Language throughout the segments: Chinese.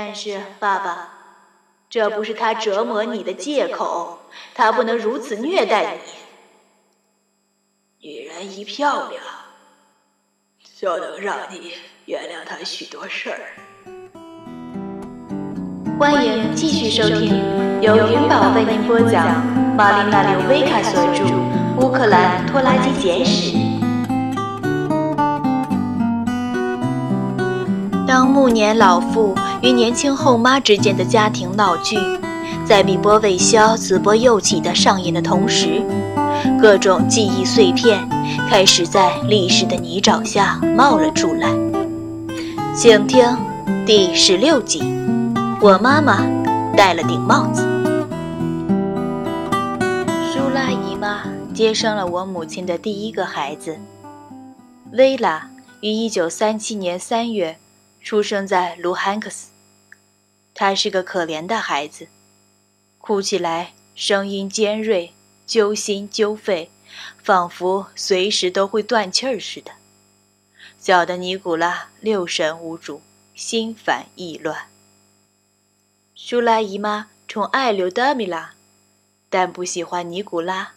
但是，爸爸，这不是他折磨你的借口，他不能如此虐待你。女人一漂亮，就能让你原谅他许多事儿。欢迎继续收听由云宝为您播讲《玛丽娜·刘维卡所著《乌克兰拖拉机简史》。当暮年老妇与年轻后妈之间的家庭闹剧，在碧波未消、紫波又起的上演的同时，各种记忆碎片开始在历史的泥沼下冒了出来。请听第十六集：我妈妈戴了顶帽子。舒拉姨妈接生了我母亲的第一个孩子，薇拉，于一九三七年三月出生在卢汉克斯。他是个可怜的孩子，哭起来声音尖锐。揪心揪肺，仿佛随时都会断气儿似的。小的尼古拉六神无主，心烦意乱。舒拉姨妈宠爱刘德米拉，但不喜欢尼古拉。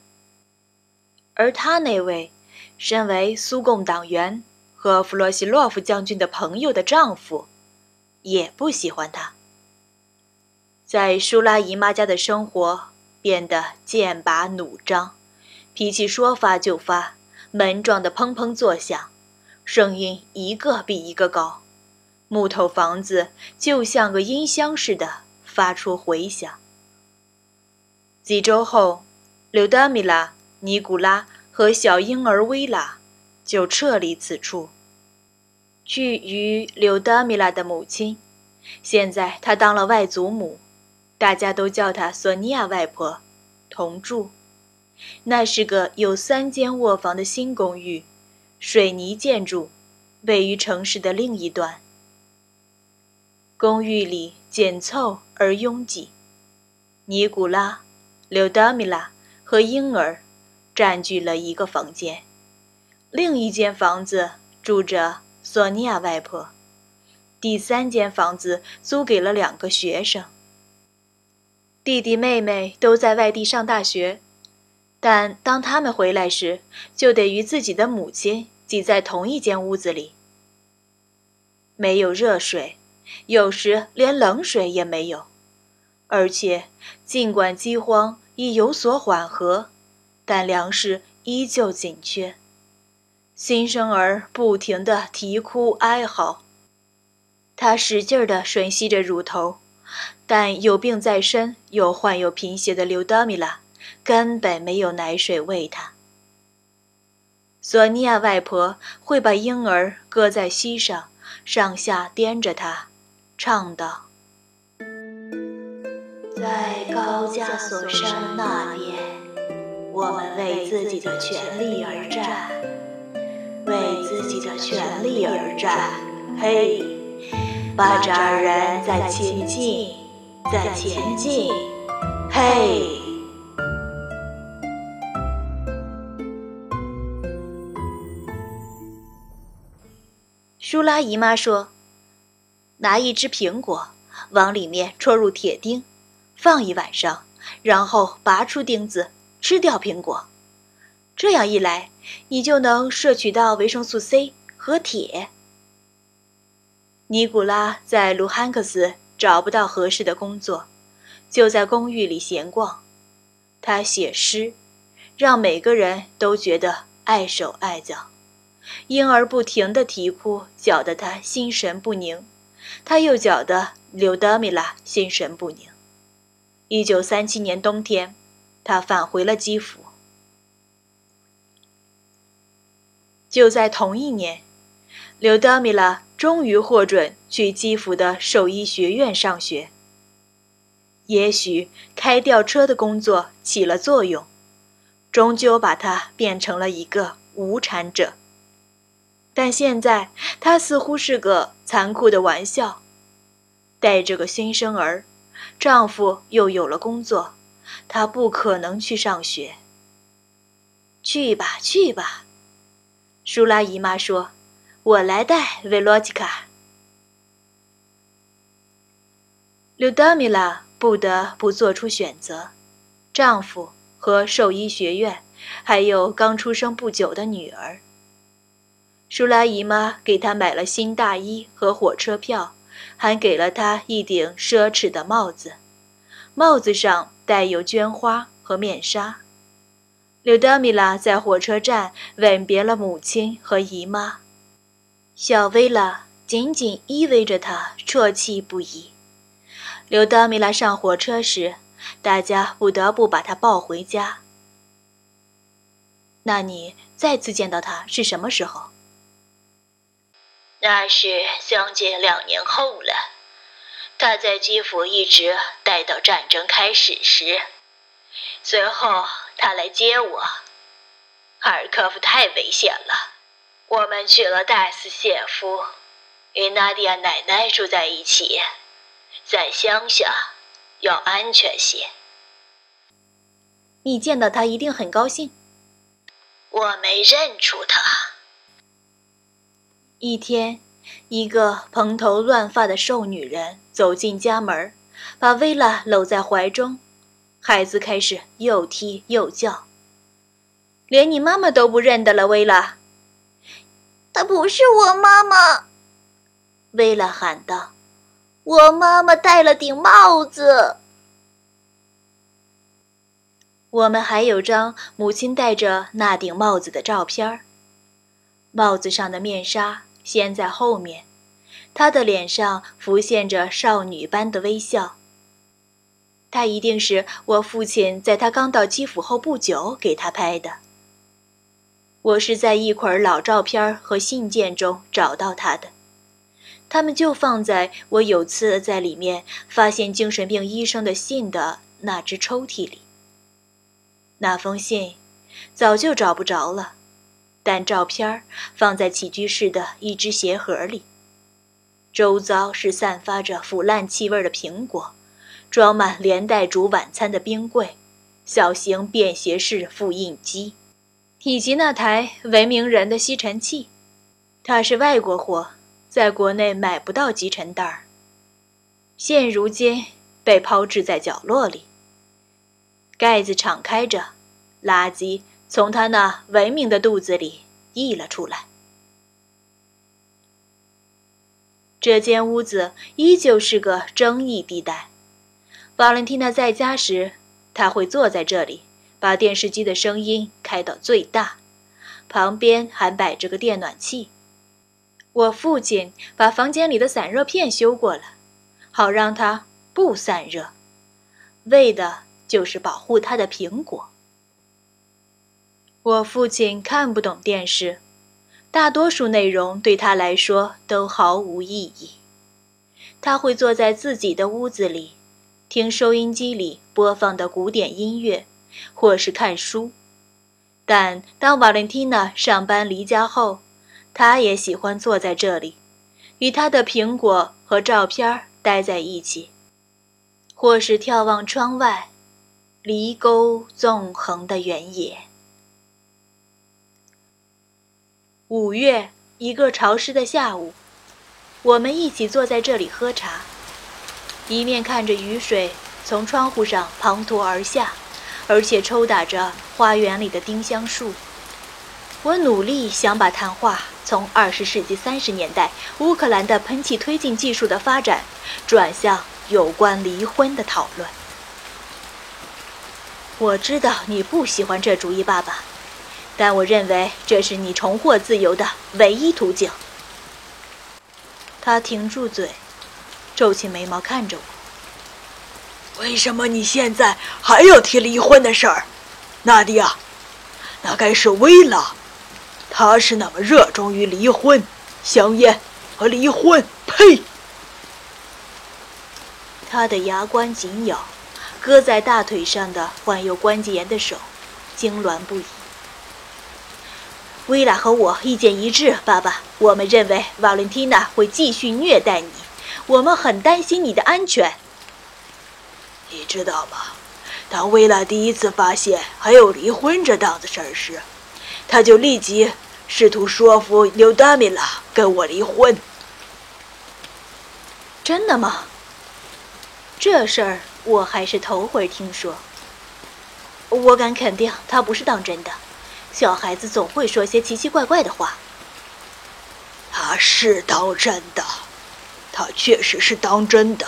而他那位身为苏共党员和弗洛西洛夫将军的朋友的丈夫，也不喜欢他。在舒拉姨妈家的生活。变得剑拔弩张，脾气说发就发，门撞得砰砰作响，声音一个比一个高，木头房子就像个音箱似的发出回响。几周后，柳达米拉、尼古拉和小婴儿薇拉就撤离此处，去与柳达米拉的母亲。现在她当了外祖母。大家都叫她索尼娅外婆，同住。那是个有三间卧房的新公寓，水泥建筑，位于城市的另一端。公寓里紧凑而拥挤。尼古拉、柳达米拉和婴儿占据了一个房间，另一间房子住着索尼娅外婆，第三间房子租给了两个学生。弟弟妹妹都在外地上大学，但当他们回来时，就得与自己的母亲挤在同一间屋子里。没有热水，有时连冷水也没有，而且尽管饥荒已有所缓和，但粮食依旧紧缺。新生儿不停地啼哭哀嚎，他使劲地吮吸着乳头。但有病在身又患有贫血的刘德米拉根本没有奶水喂他。索尼娅外婆会把婴儿搁在膝上，上下颠着他，唱道：“在高加索山那边，我们为自己的权利而战，为自己的权利而战。嘿，巴扎尔人在前进。”在前进，嘿！舒拉姨妈说：“拿一只苹果，往里面戳入铁钉，放一晚上，然后拔出钉子，吃掉苹果。这样一来，你就能摄取到维生素 C 和铁。”尼古拉在卢汉克斯。找不到合适的工作，就在公寓里闲逛。他写诗，让每个人都觉得碍手碍脚。婴儿不停地啼哭，搅得他心神不宁。他又搅得柳德米拉心神不宁。一九三七年冬天，他返回了基辅。就在同一年，柳德米拉。终于获准去基辅的兽医学院上学。也许开吊车的工作起了作用，终究把他变成了一个无产者。但现在他似乎是个残酷的玩笑。带着个新生儿，丈夫又有了工作，她不可能去上学。去吧，去吧，舒拉姨妈说。我来带维罗吉卡。柳达米拉不得不做出选择：丈夫和兽医学院，还有刚出生不久的女儿。舒拉姨妈给她买了新大衣和火车票，还给了她一顶奢侈的帽子，帽子上带有绢花和面纱。柳德米拉在火车站吻别了母亲和姨妈，小薇拉紧紧依偎着她，啜泣不已。柳德米拉上火车时，大家不得不把她抱回家。那你再次见到她是什么时候？那是将近两年后了。她在基辅一直待到战争开始时，随后。他来接我，哈尔科夫太危险了。我们去了戴斯谢夫，与娜迪亚奶奶住在一起，在乡下要安全些。你见到他一定很高兴。我没认出他。一天，一个蓬头乱发的瘦女人走进家门，把薇拉搂在怀中。孩子开始又踢又叫，连你妈妈都不认得了。薇拉，她不是我妈妈。薇拉喊道：“我妈妈戴了顶帽子。”我们还有张母亲戴着那顶帽子的照片帽子上的面纱掀在后面，她的脸上浮现着少女般的微笑。他一定是我父亲在他刚到基辅后不久给他拍的。我是在一捆老照片和信件中找到他的，他们就放在我有次在里面发现精神病医生的信的那只抽屉里。那封信早就找不着了，但照片放在起居室的一只鞋盒里。周遭是散发着腐烂气味的苹果。装满连带煮晚餐的冰柜、小型便携式复印机，以及那台文明人的吸尘器。它是外国货，在国内买不到集尘袋儿。现如今被抛掷在角落里。盖子敞开着，垃圾从他那文明的肚子里溢了出来。这间屋子依旧是个争议地带。瓦伦蒂娜在家时，他会坐在这里，把电视机的声音开到最大，旁边还摆着个电暖气。我父亲把房间里的散热片修过了，好让它不散热，为的就是保护他的苹果。我父亲看不懂电视，大多数内容对他来说都毫无意义。他会坐在自己的屋子里。听收音机里播放的古典音乐，或是看书。但当瓦伦蒂娜上班离家后，他也喜欢坐在这里，与他的苹果和照片待在一起，或是眺望窗外，离沟纵横的原野。五月一个潮湿的下午，我们一起坐在这里喝茶。一面看着雨水从窗户上滂沱而下，而且抽打着花园里的丁香树。我努力想把谈话从二十世纪三十年代乌克兰的喷气推进技术的发展，转向有关离婚的讨论。我知道你不喜欢这主意，爸爸，但我认为这是你重获自由的唯一途径。他停住嘴。皱起眉毛看着我。为什么你现在还要提离婚的事儿，娜迪亚？那该是薇拉，她是那么热衷于离婚、香烟和离婚。呸！他的牙关紧咬，搁在大腿上的患有关节炎的手痉挛不已。薇拉和我意见一致，爸爸，我们认为瓦伦蒂娜会继续虐待你。我们很担心你的安全。你知道吗？当薇拉第一次发现还有离婚这档子事儿时，他就立即试图说服刘达米拉跟我离婚。真的吗？这事儿我还是头回听说。我敢肯定，他不是当真的。小孩子总会说些奇奇怪怪的话。他是当真的，他确实是当真的。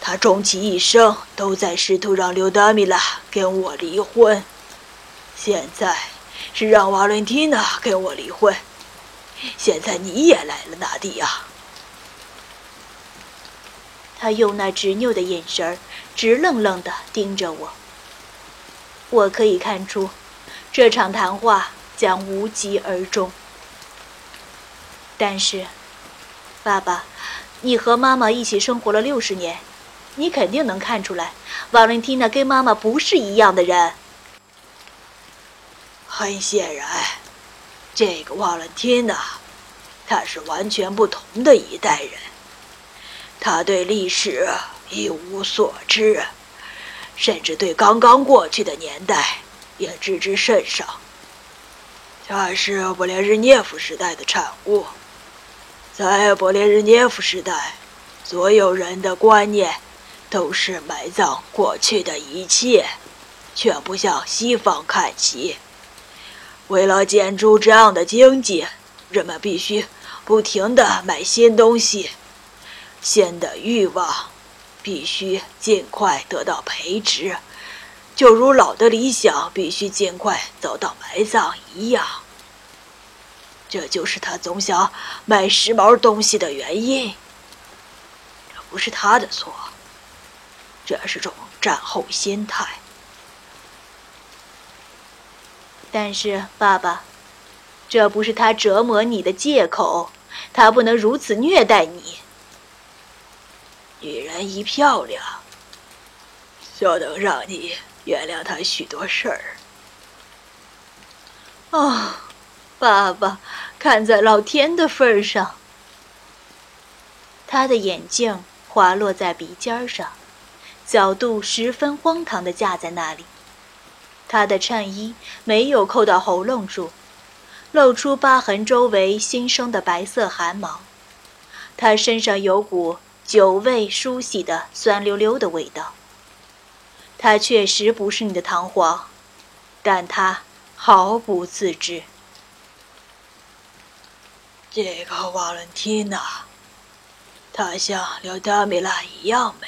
他终其一生都在试图让刘达米拉跟我离婚，现在是让瓦伦蒂娜跟我离婚。现在你也来了，纳迪亚。他用那执拗的眼神，直愣愣地盯着我。我可以看出，这场谈话将无疾而终。但是，爸爸，你和妈妈一起生活了六十年，你肯定能看出来，瓦伦蒂娜跟妈妈不是一样的人。很显然，这个瓦伦蒂娜，她是完全不同的一代人。她对历史一无所知，甚至对刚刚过去的年代也知之甚少。她是勃列日涅夫时代的产物，在勃列日涅夫时代，所有人的观念都是埋葬过去的一切，却不向西方看齐。为了建筑这样的经济，人们必须不停地买新东西。新的欲望必须尽快得到培植，就如老的理想必须尽快走到埋葬一样。这就是他总想买时髦东西的原因。这不是他的错，这是种战后心态。但是，爸爸，这不是他折磨你的借口，他不能如此虐待你。女人一漂亮，就能让你原谅他许多事儿。哦，爸爸，看在老天的份上，他的眼镜滑落在鼻尖上，角度十分荒唐的架在那里。他的衬衣没有扣到喉咙处，露出疤痕周围新生的白色汗毛。他身上有股。久未梳洗的酸溜溜的味道。他确实不是你的堂皇，但他毫不自知。这个瓦伦蒂娜，她像刘德米拉一样美，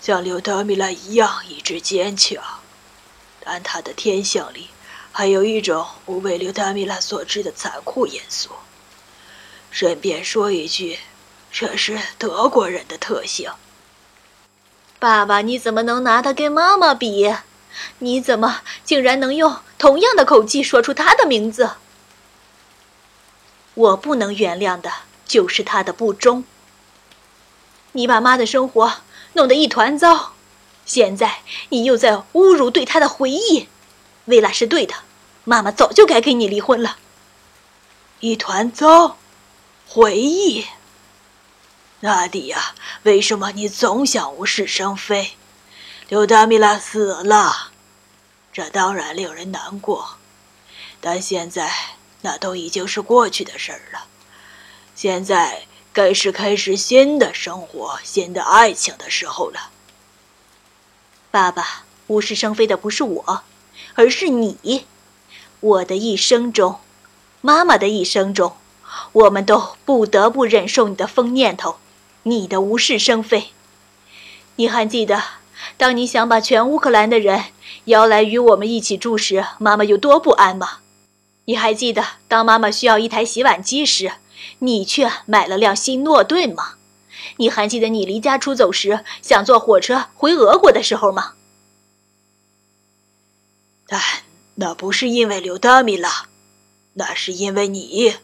像刘德米拉一样意志坚强，但她的天性里还有一种不为刘德米拉所知的残酷因素。顺便说一句。这是德国人的特性。爸爸，你怎么能拿他跟妈妈比？你怎么竟然能用同样的口气说出他的名字？我不能原谅的就是他的不忠。你把妈的生活弄得一团糟，现在你又在侮辱对他的回忆。薇拉是对的，妈妈早就该跟你离婚了。一团糟，回忆。纳迪亚，为什么你总想无事生非？刘达米拉死了，这当然令人难过。但现在那都已经是过去的事儿了。现在该是开始新的生活、新的爱情的时候了。爸爸，无事生非的不是我，而是你。我的一生中，妈妈的一生中，我们都不得不忍受你的疯念头。你的无事生非，你还记得，当你想把全乌克兰的人邀来与我们一起住时，妈妈有多不安吗？你还记得，当妈妈需要一台洗碗机时，你却买了辆新诺顿吗？你还记得你离家出走时想坐火车回俄国的时候吗？但那不是因为刘达米拉，那是因为你，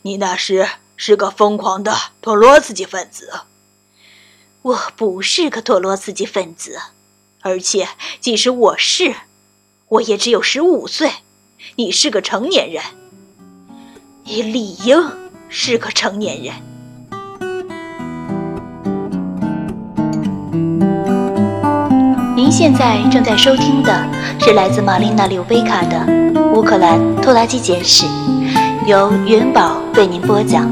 你那时。是个疯狂的托洛茨基分子。我不是个托洛茨基分子，而且即使我是，我也只有十五岁。你是个成年人，你理应是个成年人。您现在正在收听的是来自玛丽娜·柳贝卡的《乌克兰拖拉机简史》，由云宝为您播讲。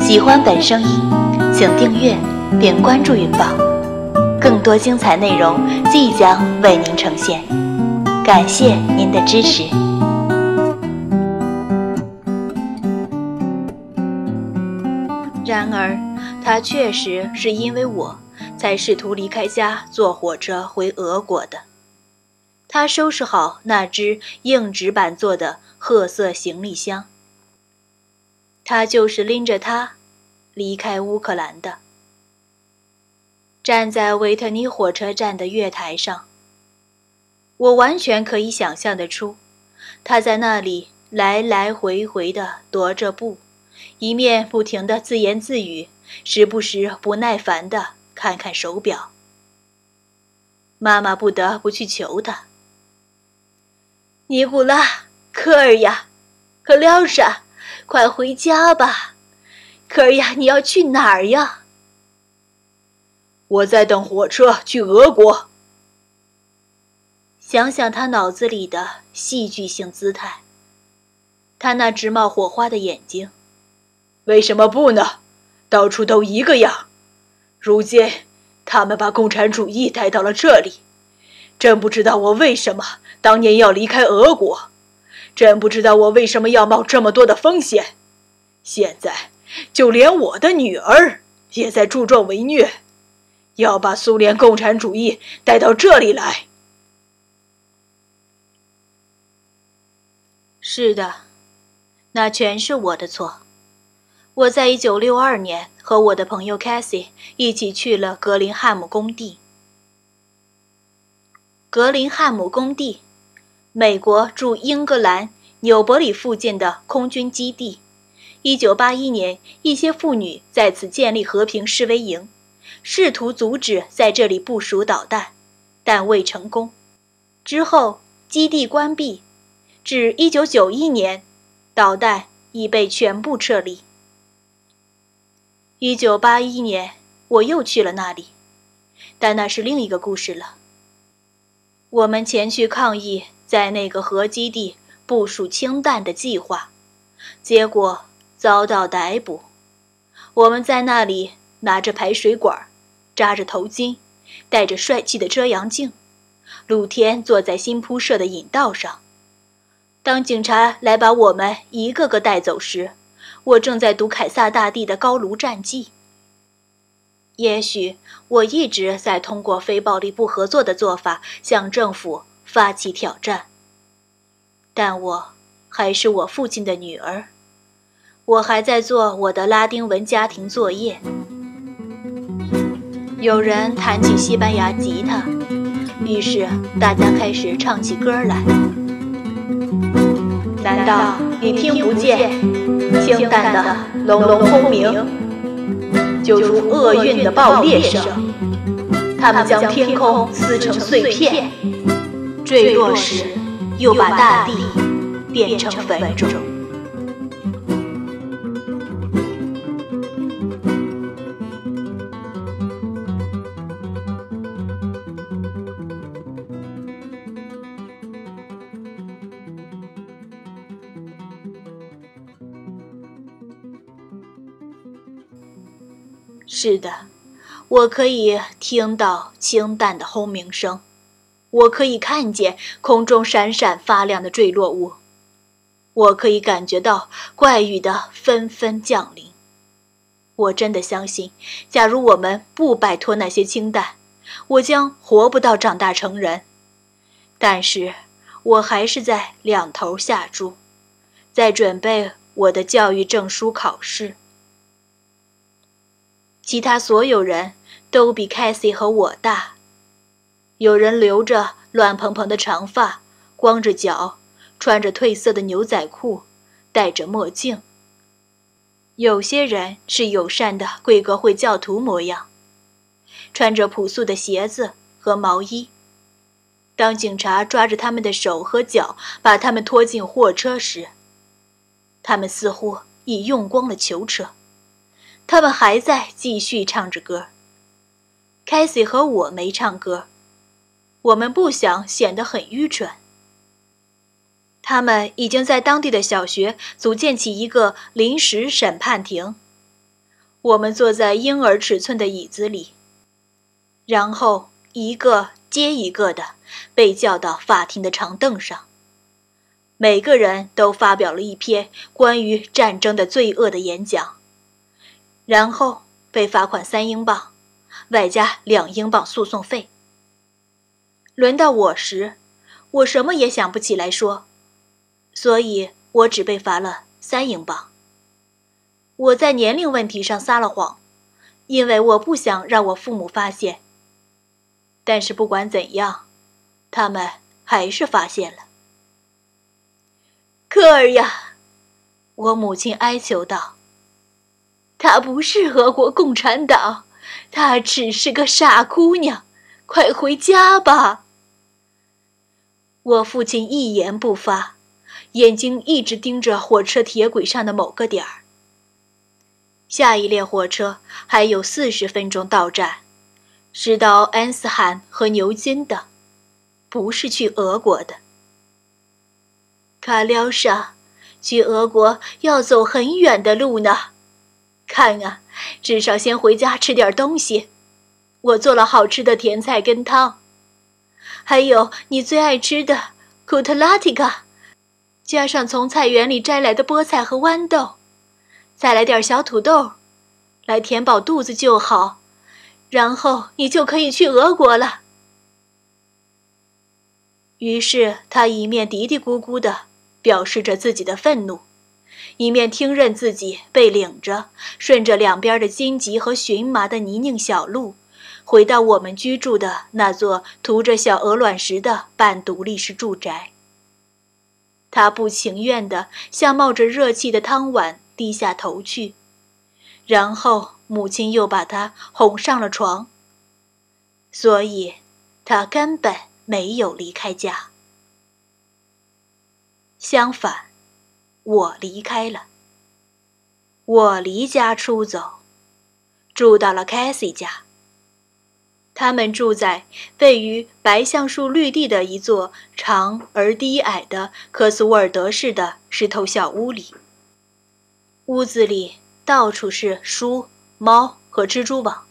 喜欢本声音，请订阅、并关注云宝，更多精彩内容即将为您呈现。感谢您的支持。然而，他确实是因为我才试图离开家，坐火车回俄国的。他收拾好那只硬纸板做的褐色行李箱。他就是拎着它离开乌克兰的。站在维特尼火车站的月台上，我完全可以想象得出，他在那里来来回回地踱着步，一面不停地自言自语，时不时不耐烦地看看手表。妈妈不得不去求他。尼古拉，科尔呀，克廖莎，快回家吧！科尔呀，你要去哪儿呀？我在等火车去俄国。想想他脑子里的戏剧性姿态，他那直冒火花的眼睛，为什么不呢？到处都一个样。如今他们把共产主义带到了这里。真不知道我为什么当年要离开俄国，真不知道我为什么要冒这么多的风险。现在，就连我的女儿也在助纣为虐，要把苏联共产主义带到这里来。是的，那全是我的错。我在一九六二年和我的朋友 Cassie 一起去了格林汉姆工地。格林汉姆工地，美国驻英格兰纽伯里附近的空军基地。一九八一年，一些妇女在此建立和平示威营，试图阻止在这里部署导弹，但未成功。之后，基地关闭。至一九九一年，导弹已被全部撤离。一九八一年，我又去了那里，但那是另一个故事了。我们前去抗议在那个核基地部署氢弹的计划，结果遭到逮捕。我们在那里拿着排水管，扎着头巾，戴着帅气的遮阳镜，露天坐在新铺设的引道上。当警察来把我们一个个带走时，我正在读凯撒大帝的高卢战记。也许我一直在通过非暴力不合作的做法向政府发起挑战，但我还是我父亲的女儿，我还在做我的拉丁文家庭作业。有人弹起西班牙吉他，于是大家开始唱起歌来。难道你听不见清淡的隆隆轰鸣？就如厄运的爆裂声，他们将天空撕成碎片，坠落时又把大地变成坟冢。是的，我可以听到清淡的轰鸣声，我可以看见空中闪闪发亮的坠落物，我可以感觉到怪雨的纷纷降临。我真的相信，假如我们不摆脱那些氢弹，我将活不到长大成人。但是，我还是在两头下注，在准备我的教育证书考试。其他所有人都比凯西和我大。有人留着乱蓬蓬的长发，光着脚，穿着褪色的牛仔裤，戴着墨镜。有些人是友善的贵格会教徒模样，穿着朴素的鞋子和毛衣。当警察抓着他们的手和脚，把他们拖进货车时，他们似乎已用光了囚车。他们还在继续唱着歌。凯西和我没唱歌，我们不想显得很愚蠢。他们已经在当地的小学组建起一个临时审判庭。我们坐在婴儿尺寸的椅子里，然后一个接一个的被叫到法庭的长凳上。每个人都发表了一篇关于战争的罪恶的演讲，然后被罚款三英镑，外加两英镑诉讼费。轮到我时，我什么也想不起来说，所以我只被罚了三英镑。我在年龄问题上撒了谎，因为我不想让我父母发现。但是不管怎样，他们还是发现了。科尔呀，我母亲哀求道：“她不是俄国共产党，她只是个傻姑娘，快回家吧。”我父亲一言不发，眼睛一直盯着火车铁轨上的某个点儿。下一列火车还有四十分钟到站，是到安斯罕和牛津的，不是去俄国的。卡廖莎，去俄国要走很远的路呢。看啊，至少先回家吃点东西。我做了好吃的甜菜根汤，还有你最爱吃的库特拉提卡，加上从菜园里摘来的菠菜和豌豆，再来点小土豆，来填饱肚子就好。然后你就可以去俄国了。于是他一面嘀嘀咕咕的。表示着自己的愤怒，一面听任自己被领着，顺着两边的荆棘和荨麻的泥泞小路，回到我们居住的那座涂着小鹅卵石的半独立式住宅。他不情愿地向冒着热气的汤碗低下头去，然后母亲又把他哄上了床。所以，他根本没有离开家。相反，我离开了。我离家出走，住到了凯西家。他们住在位于白橡树绿地的一座长而低矮的科斯沃尔德式的石头小屋里。屋子里到处是书、猫和蜘蛛网。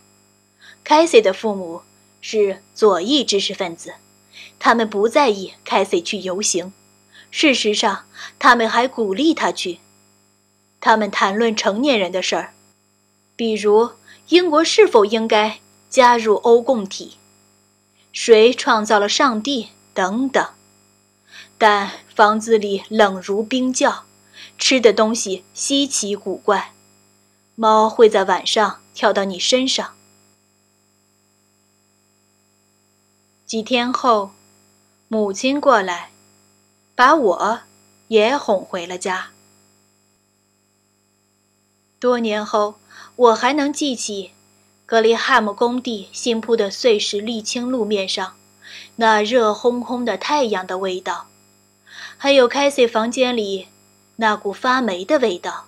凯西的父母是左翼知识分子，他们不在意凯西去游行。事实上，他们还鼓励他去。他们谈论成年人的事儿，比如英国是否应该加入欧共体，谁创造了上帝等等。但房子里冷如冰窖，吃的东西稀奇古怪，猫会在晚上跳到你身上。几天后，母亲过来。把我也哄回了家。多年后，我还能记起格里汉姆工地新铺的碎石沥青路面上那热烘烘的太阳的味道，还有凯西房间里那股发霉的味道。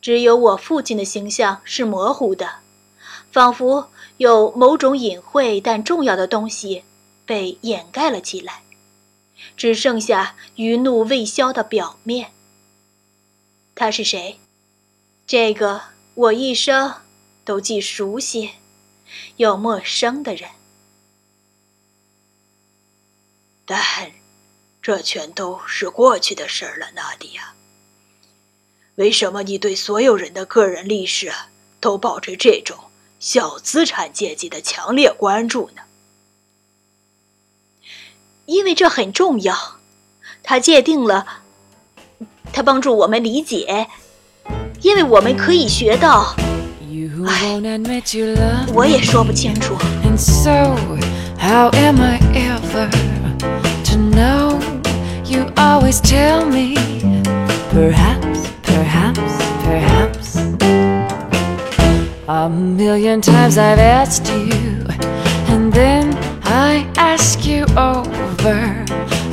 只有我父亲的形象是模糊的，仿佛有某种隐晦但重要的东西被掩盖了起来。只剩下余怒未消的表面。他是谁？这个我一生都既熟悉又陌生的人。但，这全都是过去的事了，纳迪亚。为什么你对所有人的个人历史都抱着这种小资产阶级的强烈关注呢？因为这很重要，它界定了，它帮助我们理解，因为我们可以学到。哎，我也说不清楚。over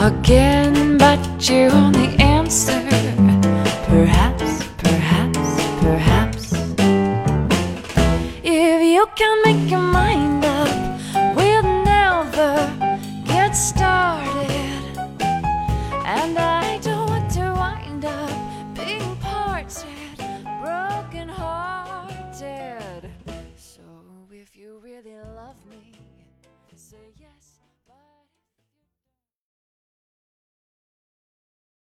again, but you're on the end.